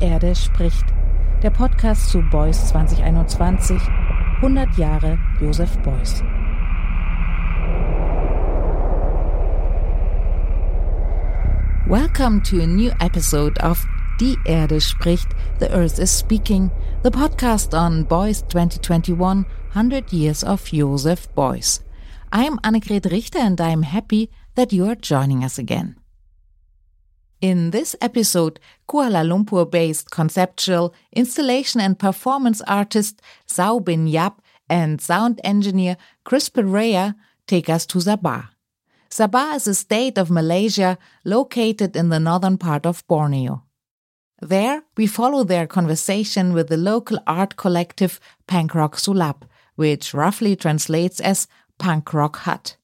Erde spricht, der Podcast zu Beuys 2021, 100 Jahre Josef Beuys. Welcome to a new episode of Die Erde spricht, The Earth is Speaking, the podcast on Beuys 2021, 100 Years of Josef Beuys. I'm Annegret Richter and I'm happy that you are joining us again. In this episode, Kuala Lumpur based conceptual, installation, and performance artist Sau Bin Yap and sound engineer Chris Pereira take us to Sabah. Sabah is a state of Malaysia located in the northern part of Borneo. There, we follow their conversation with the local art collective Pangrok Sulap, which roughly translates as Punk Rock Hut.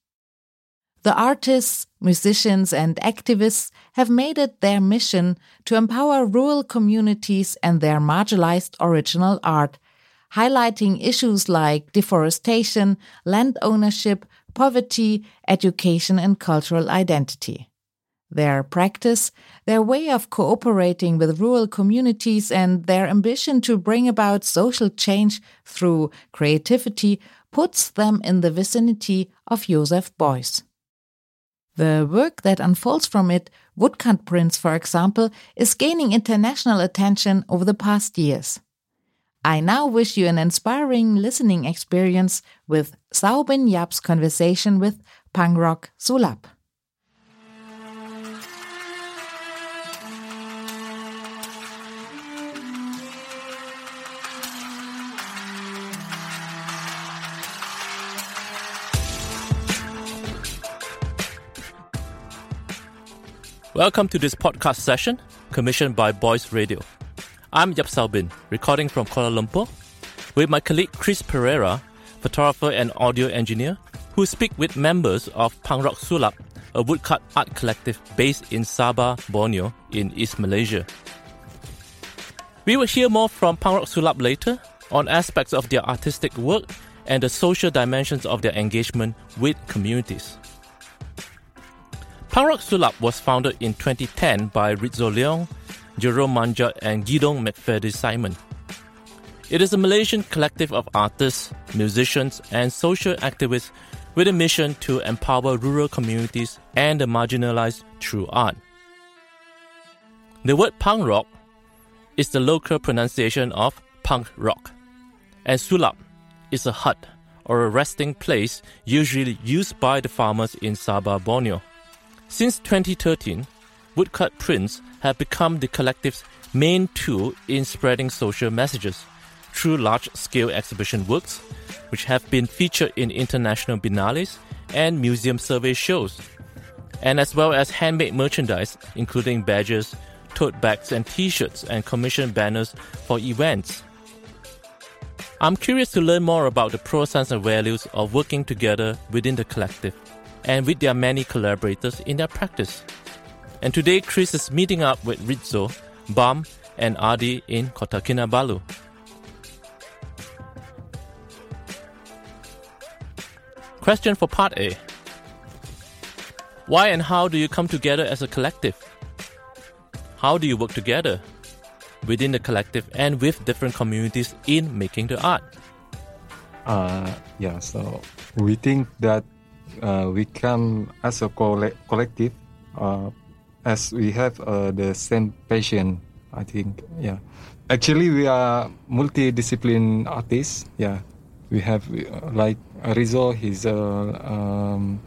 The artists, musicians, and activists have made it their mission to empower rural communities and their marginalized original art, highlighting issues like deforestation, land ownership, poverty, education, and cultural identity. Their practice, their way of cooperating with rural communities, and their ambition to bring about social change through creativity puts them in the vicinity of Josef Beuys. The work that unfolds from it, woodcut prints for example, is gaining international attention over the past years. I now wish you an inspiring listening experience with Sau Bin Yap's conversation with Pangrok Sulap. Welcome to this podcast session commissioned by Beuys Radio. I'm Yap Bin, recording from Kuala Lumpur, with my colleague Chris Pereira, photographer and audio engineer, who speak with members of Pangrok Sulap, a woodcut art collective based in Sabah, Borneo, in East Malaysia. We will hear more from Pangrok Sulap later on aspects of their artistic work and the social dimensions of their engagement with communities. Pangrok Sulap was founded in 2010 by Rizzo Leong, Jerome Manjat, and Gidong McFadden Simon. It is a Malaysian collective of artists, musicians, and social activists with a mission to empower rural communities and the marginalized through art. The word pangrok is the local pronunciation of punk rock, and sulap is a hut or a resting place usually used by the farmers in Sabah, Borneo. Since 2013, woodcut prints have become the collective's main tool in spreading social messages through large scale exhibition works, which have been featured in international biennales and museum survey shows, and as well as handmade merchandise, including badges, tote bags, and t shirts, and commissioned banners for events. I'm curious to learn more about the process and values of working together within the collective and with their many collaborators in their practice. And today, Chris is meeting up with Rizzo, Bam, and Adi in Kota Kinabalu. Question for part A Why and how do you come together as a collective? How do you work together within the collective and with different communities in making the art? Uh, yeah, so we think that uh, we come as a collective uh, as we have uh, the same passion i think yeah. Actually we are multidiscipline artists yeah. We have uh, like Rizzo he's a um,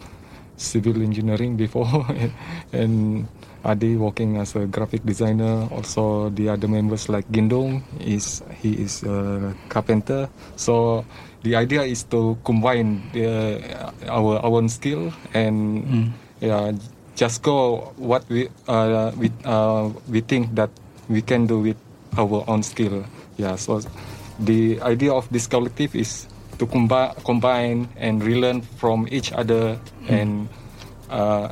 civil engineering before and Adi working as a graphic designer. Also, the other members like Gindong is he is a carpenter. So the idea is to combine the, our own skill and mm. yeah, just go what we uh, we uh, we think that we can do with our own skill. Yeah, so the idea of this collective is to combine combine and relearn from each other mm. and uh,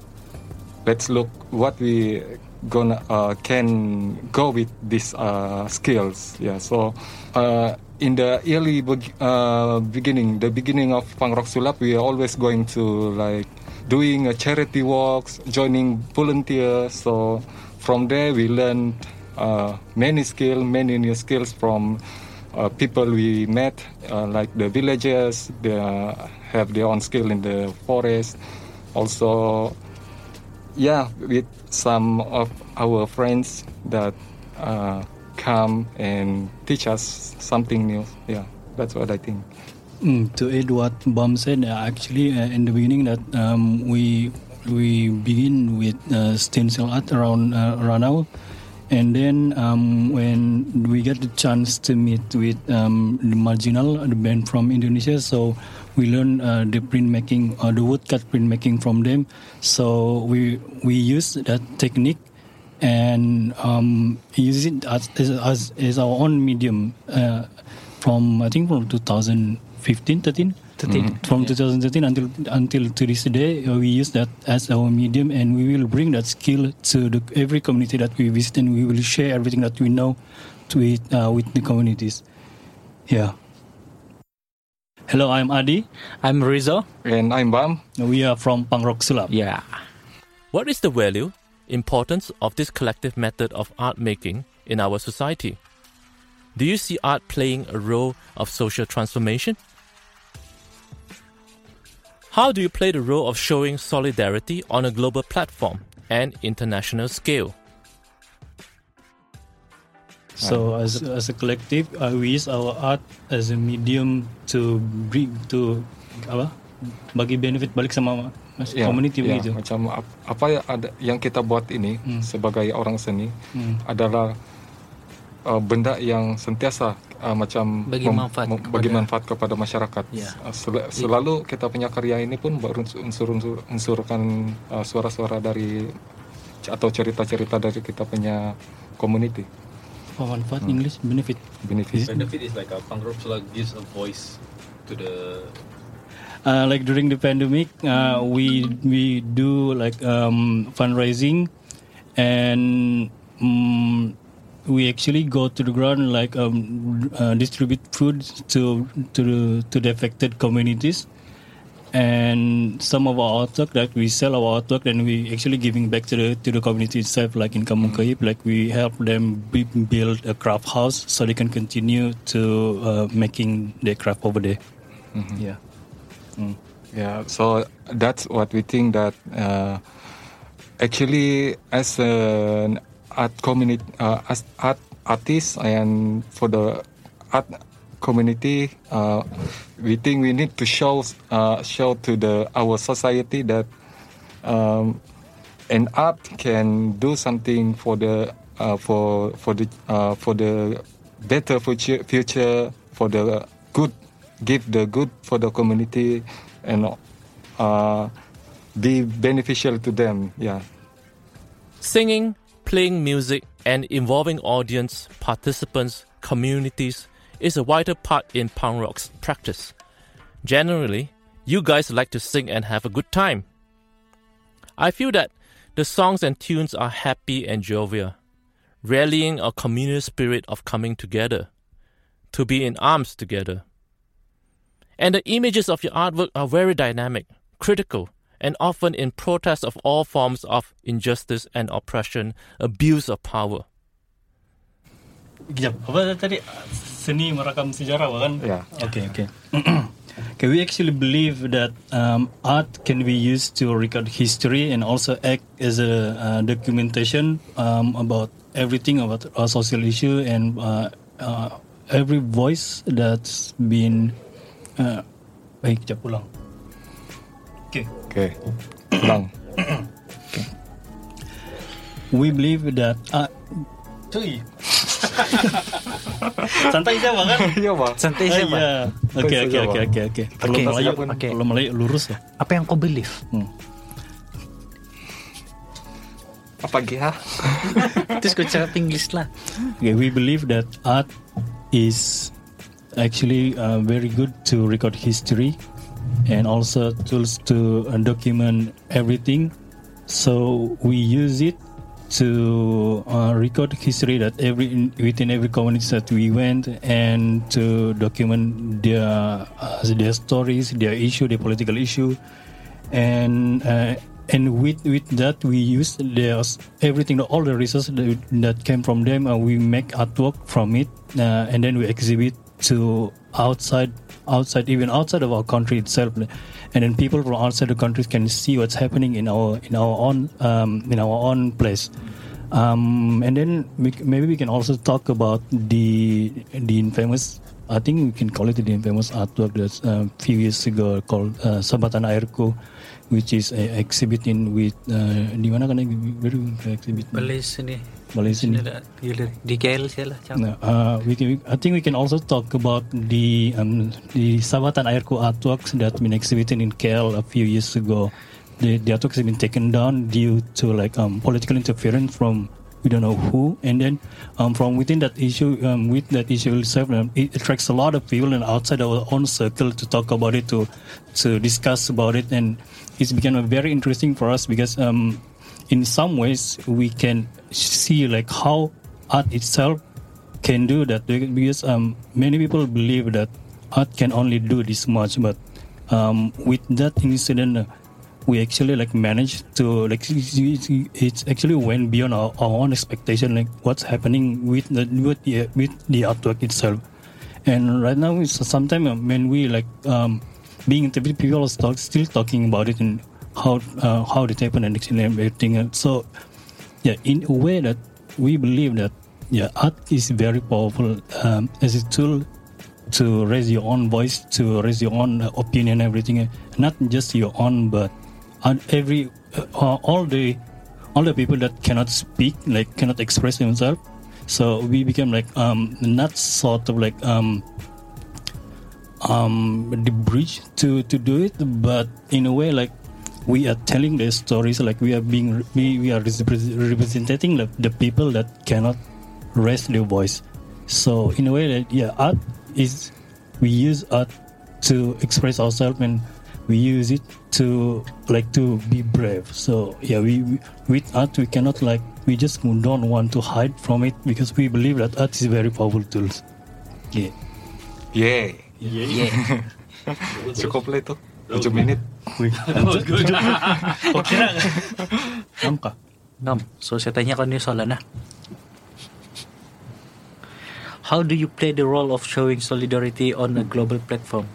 let's look what we gonna uh, can go with these uh, skills. Yeah, so uh, in the early uh, beginning, the beginning of Pangrok Sulap, we are always going to like doing a charity walks, joining volunteers. So from there, we learned uh, many skill, many new skills from uh, people we met, like the villagers. They have their own skill in the forest. Also, yeah, with some of our friends that uh, come and teach us something new. Yeah, that's what I think. Mm, to add what Bam said, uh, actually uh, in the beginning that um, we we begin with uh, stencil art around uh, Ranau, and then um, when we get the chance to meet with um, the Marjinal, the band from Indonesia, so we learn uh, the printmaking, uh, the woodcut printmaking from them. So we we use that technique and um, use it as, as, as our own medium uh, from I think from 2015, 13. 13. From 2013 until until to this day, uh, we use that as our medium, and we will bring that skill to the, every community that we visit, and we will share everything that we know to it uh, with the communities. Yeah. Hello, I'm Adi. I'm Rizzo. And I'm Bam. We are from Pangrok Sulap. Yeah. What is the value, importance of this collective method of art making in our society? Do you see art playing a role of social transformation? How do you play the role of showing solidarity on a global platform and international scale? So as as a collective, uh, we use our art as a medium to bring to apa bagi benefit balik sama mas- Ya, community ya, begitu. macam ap- apa yang ada yang kita buat ini Hmm. sebagai orang seni Hmm. adalah uh, benda yang sentiasa uh, macam Bagi mem- manfaat mem- kepada- bagi manfaat kepada masyarakat. Ya. Uh, sel- selalu kita punya karya ini pun berunsur-unsur unsurkan uh, suara-suara dari atau cerita-cerita dari kita punya community Apa manfaat English benefit. benefit. Benefit is like a Pangrok Sulap gives a voice to the Uh, like during the pandemic, uh, we we do like um, fundraising, and um, we actually go to the ground like um, uh, distribute food to to the to the affected communities. And some of our artwork, like we sell our artwork, and we actually giving back to the to the community itself. Like in Kampung Kayip, like we help them build a craft house so they can continue to uh, making their craft over there. Yeah. Yeah, so that's what we think that uh, actually as an art community, uh, as art artist and for the art community, uh, we think we need to show uh, show to the our society that um, an art can do something for the uh, for for the uh, for the better future future for the good give the good for the community and uh, be beneficial to them yeah. Singing, playing music, and involving audience, participants, communities is a vital part in Pangrok's practice. Generally, you guys like to sing and have a good time. I feel that the songs and tunes are happy and jovial, rallying a communal spirit of coming together, to be in arms together. And the images of your artwork are very dynamic, critical, and often in protest of all forms of injustice and oppression, abuse of power. Seni merakam sejarah kan? Yeah. Okay, okay. okay, we actually believe that um, art can be used to record history and also act as a uh, documentation um, about everything about a social issue and uh, uh, every voice that's been. Uh, baik, kejap ulang. Okay. okay ulang We believe that uh, cuy. Santai saja kan? iya bang Santai saja, Pak. iya. Oke oke oke Bang. oke oke. Oke. Melayu, Oke. kalau Melayu lurus ya. Apa yang kau believe? apa dia Terus kau cakap English lah. Okay, we believe that art is actually uh, very good to record history and also tools to uh, document everything. So we use it to uh, record history that every within every community that we went and to document their uh, their stories, their issue, their political issue, and uh, and with with that we use there's everything all the resources that, that came from them we make artwork from it uh, and then we exhibit to outside outside even outside of our country itself. And then people from outside the countries can see what's happening in our in our own um, in our own place. Um, and then we, maybe we can also talk about the the infamous I think we can call it the infamous artwork that's a few years ago called uh, Sabah Tanah Airku, which is a exhibit in with uh, di mana kan we exhibit. Malaysia Sini dah. Gila. Di KL lah. Uh, we can, I think we can also talk about the um, the Sabah Tanah Airku artworks that been exhibited in KL a few years ago. The, the artworks have been taken down due to like um, political interference from we don't know who, and then um, from within that issue, um, with that issue itself, it attracts a lot of people and outside our own circle to talk about it, to to discuss about it, and it's become very interesting for us because um, in some ways we can see like how art itself can do that. Because um, many people believe that art can only do this much. But um, with that incident we actually like managed to like it's actually went beyond our, our own expectation like what's happening with the with the, with the artwork itself. And right now it's sometimes when we like um, being interviewed people are still, still talking about it and how uh, how it happened and actually everything so yeah in a way that we believe that yeah art is very powerful um, as a tool to raise your own voice to raise your own uh, opinion everything not just your own but on every uh, all the all the people that cannot speak like cannot express themselves. So we became like um not sort of like um um the bridge to to do it. But in a way like we are telling their stories like we are being we, we are representing the, the people that cannot raise their voice. So in a way that yeah art is we use art to express ourselves and we use it to like to be brave so yeah we, we with art we cannot like we just don't want to hide from it because we believe that art is very powerful tool yeah Yeah. Yeah. Cukup lah itu. 7 menit. Oh kira Faham kah? Nam, so saya tanyakan ni soalan lah. How do you play the role of showing solidarity on a global platform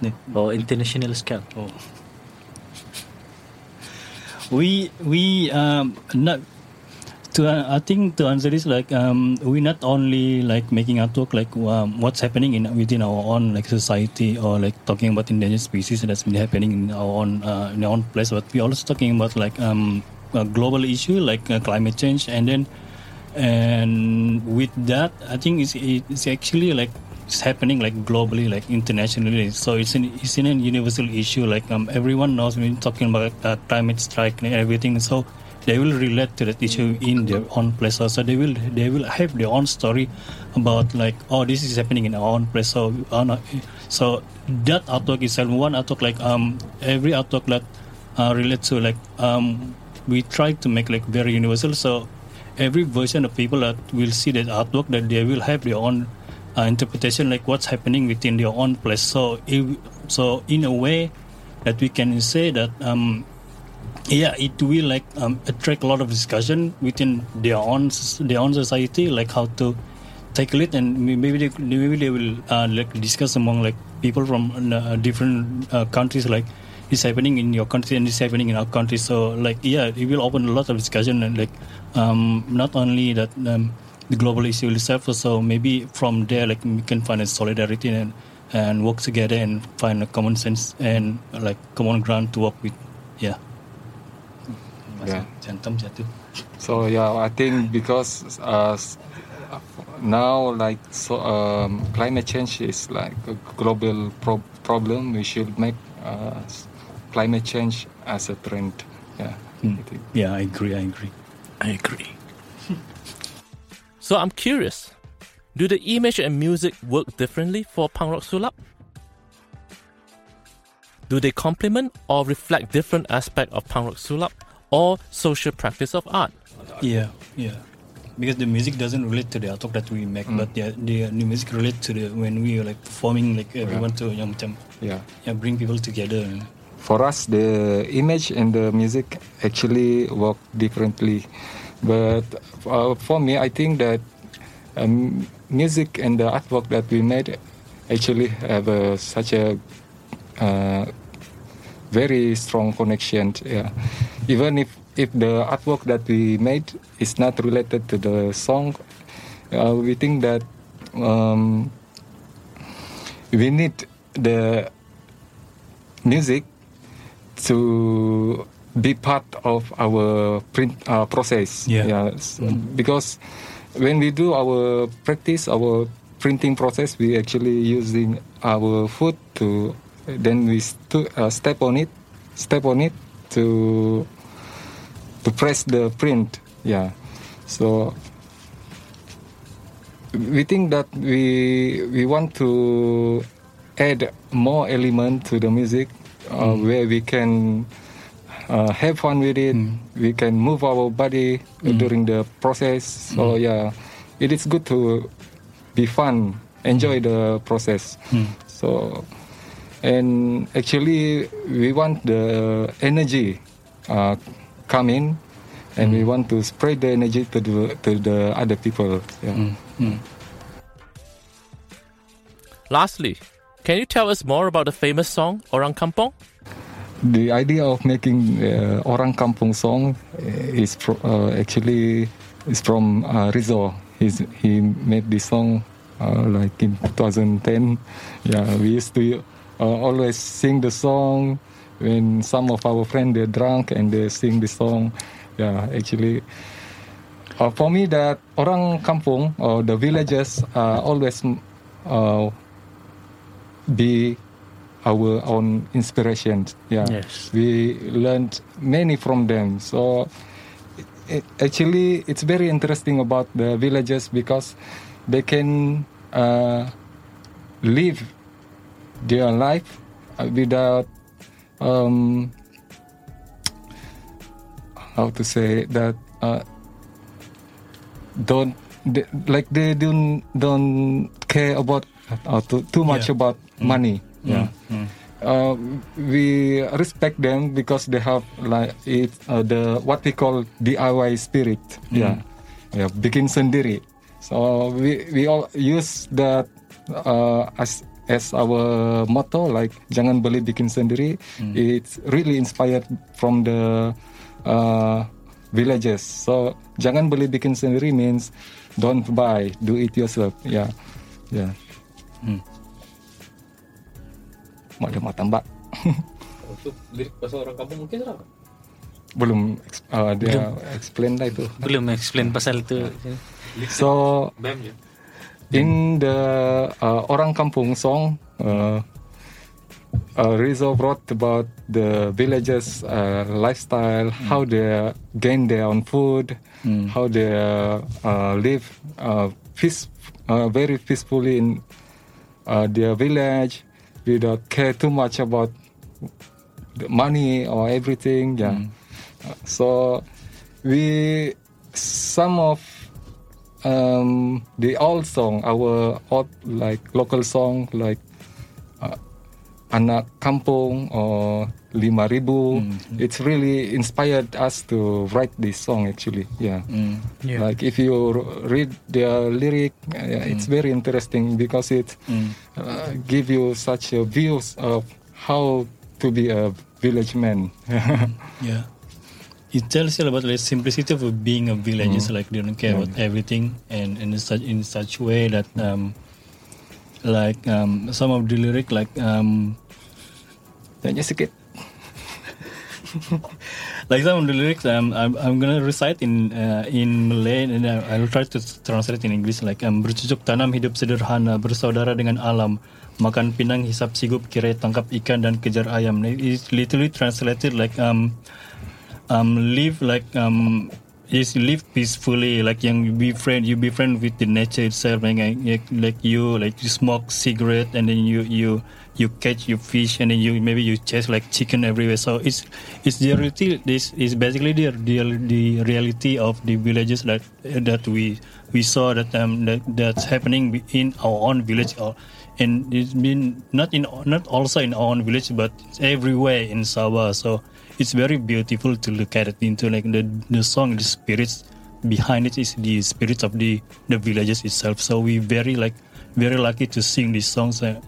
Ni. or international scale? Oh. We we um not to uh, I think to answer this like um we not only like making artwork like um, what's happening in within our own like society or like talking about endangered species that's been happening in our own uh, in our own place but we also talking about like um a global issue like uh, climate change and then and with that I think it's it's actually like it's happening like globally like internationally. So it's an it's in a universal issue like um everyone knows when talking about uh, climate strike and everything. So they will relate to that issue in their own place. So they will they will have their own story about like oh this is happening in our own place. So uh, so that artwork itself one artwork like um every artwork that uh, relates to like um we try to make like very universal. So every version of people that will see that artwork that they will have their own uh, interpretation like what's happening within their own place. So if, so in a way that we can say that um yeah it will like um, attract a lot of discussion within their own their own society like how to tackle it. And maybe they maybe they will uh, like discuss among like people from uh, different uh, countries like it's happening in your country and it's happening in our country. So like yeah it will open a lot of discussion and like um, not only that um, the global issue itself so maybe from there like we can find a solidarity and and work together and find a common sense and like common ground to work with yeah Yeah. Jantam jatuh. So yeah, I think because uh, now like so um, climate change is like a global pro- problem. We should make uh, climate change as a trend. Yeah. Hmm. I. Yeah, I agree. I agree. I agree. So I'm curious. Do the image and music work differently for Pangrok Sulap? Do they complement or reflect different aspect of Pangrok Sulap or social practice of art? Yeah, yeah. Because the music doesn't relate to the artwork that we make, but yeah, the the music relate to the when we are like performing like everyone to yang macam Yeah. yeah bring people together. for us, the image and the music actually work differently. But uh, for me, I think that um, music and the artwork that we made actually have such a uh, very strong connection. Yeah. Even if, if the artwork that we made is not related to the song, uh, we think that um, we need the music to be part of our print uh, process. Yeah. S- Because when we do our practice, our printing process, we actually using our foot to then we stu- uh, step on it, step on it to to press the print. Yeah. So we think that we we want to add more element to the music uh, where we can uh, have fun with it. Mm. We can move our body mm. during the process. So mm. yeah it is good to be fun enjoy the process. So and actually we want the energy uh, come in and we want to spread the energy to the to the other people. Yeah. Lastly, can you tell us more about the famous song Orang Kampong? The idea of making uh, orang kampung song uh, is pro- uh, actually is from uh, Rizzo. He's, he made this song uh, like in 2010. Yeah, we used to uh, always sing the song when some of our friends they're drunk and they sing the song. Yeah, actually. Uh, for me, that orang kampung or the villagers always uh, be our own inspiration. Yeah, Yes. we learned many from them. So it, actually, it's very interesting about the villages because they can uh, live their life uh, without um, how to say that uh, don't they, like they don't don't care about uh, too, too much Yeah. about money. Yeah. Uh, we respect them because they have like it uh, the what we call DIY spirit. Yeah, yeah, bikin sendiri. So we we all use that uh, as as our motto like jangan beli bikin sendiri. It's really inspired from the uh, villages. So jangan beli bikin sendiri means don't buy, do it yourself. Yeah, yeah. Mak ada tambak. Untuk lirik bahasa orang kampung mungkin apa? Belum uh, dia explain lah itu. Belum explain pasal itu. So Bam je. in the uh, orang kampung song, uh, uh, Rizzo wrote about the villagers' uh, lifestyle, how they gain their own food, how they uh, live uh, peace, uh, very peacefully in uh, their village without care too much about the money or everything. Yeah. Uh, So we some of um, the old song, our old like local song like Anak Kampung or Lima Ribu. Mm-hmm. It's really inspired us to write this song actually. Yeah. Mm. Yeah. Like if you read the lyric, uh, it's mm. very interesting because it mm. uh, give you such a views of how to be a village man. Yeah. It tells you about the simplicity of being a village. It's like they don't care about everything, and in such in such way that um, like um, some of the lyric like um, Tanya sikit. like some of the lyrics um, I'm, I'm gonna recite in uh, in Malay and then I'll try to translate in English like um, bercucuk tanam hidup sederhana bersaudara dengan alam makan pinang hisap sigup kira tangkap ikan dan kejar ayam it's literally translated like um um live like um is live peacefully like you be friend you be friend with the nature itself like, like you like you smoke cigarette and then you you you catch your fish and then you maybe you chase like chicken everywhere so it's it's the reality this is basically the the, the reality of the villages that that we we saw that um that, that's happening in our own village or and it's been not in not also in our own village, but everywhere in Sabah. So it's very beautiful to look at it into like the the song, the spirits behind it is the spirits of the the villages itself. So we very like very lucky to sing these songs uh,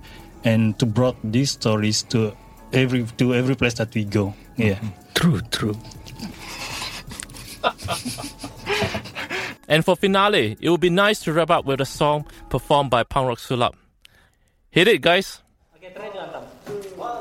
and to brought these stories to every to every place that we go. Yeah, True, true. And for finale, it would be nice to wrap up with a song performed by Pangrok Sulap. Hit it, guys. So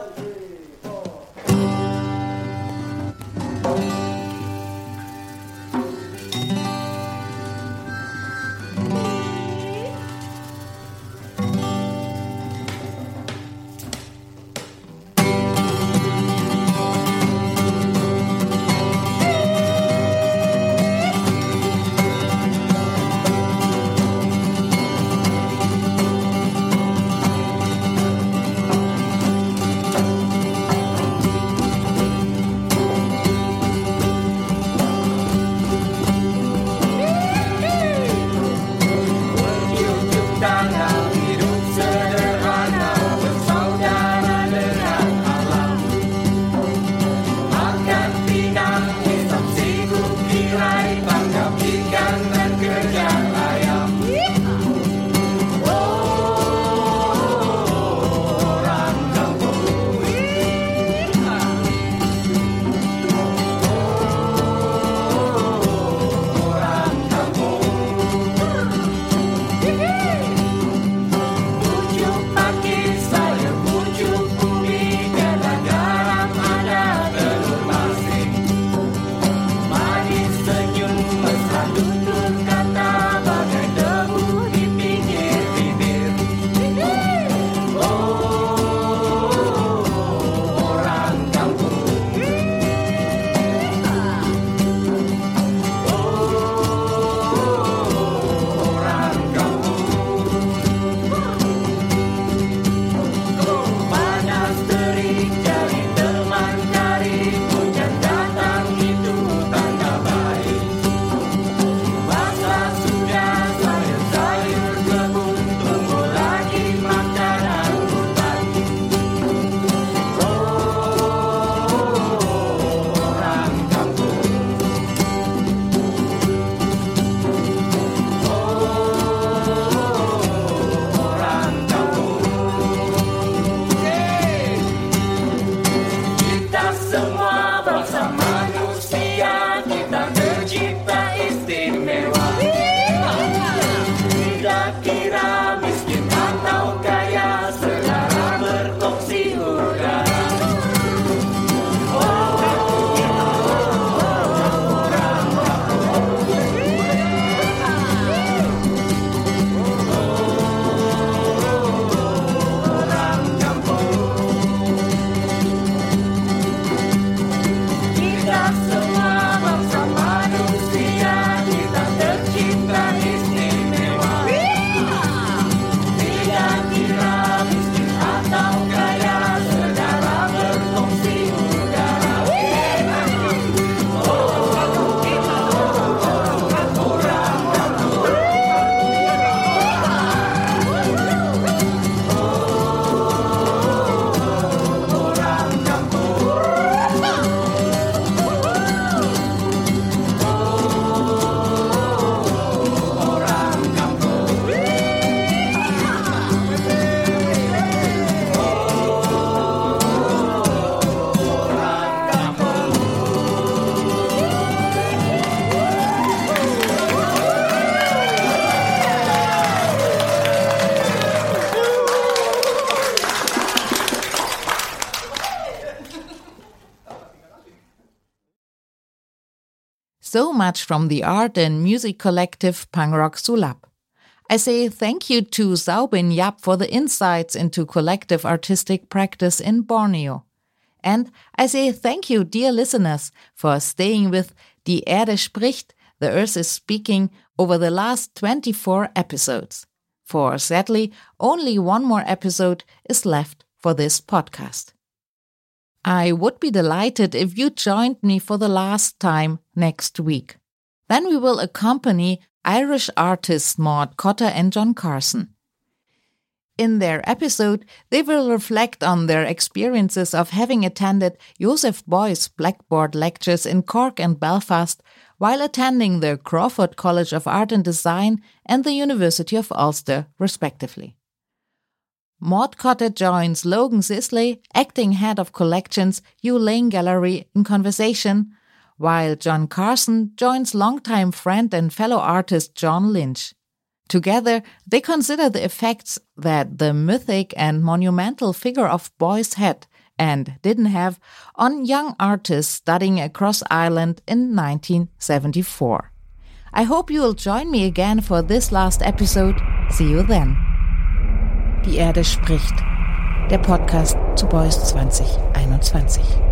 much from the art and music collective Pangrok Sulap. I say thank you to Sau Bin Yap for the insights into collective artistic practice in Borneo. And I say thank you, dear listeners, for staying with Die Erde spricht, The Earth is Speaking over the last 24 episodes. For sadly, only one more episode is left for this podcast. I would be delighted if you joined me for the last time next week. Then we will accompany Irish artists Maud Cotter and John Carson. In their episode, they will reflect on their experiences of having attended Joseph Beuys Blackboard lectures in Cork and Belfast while attending the Crawford College of Art and Design and the University of Ulster, respectively. Maud Cotter joins Logan Sisley, acting head of collections, Hugh Lane Gallery, in conversation, while John Carson joins longtime friend and fellow artist John Lynch. Together, they consider the effects that the mythic and monumental figure of Beuys had and didn't have on young artists studying across Ireland in 1974. I hope you will join me again for this last episode. See you then. Die Erde spricht. Der Podcast zu Beuys 2021.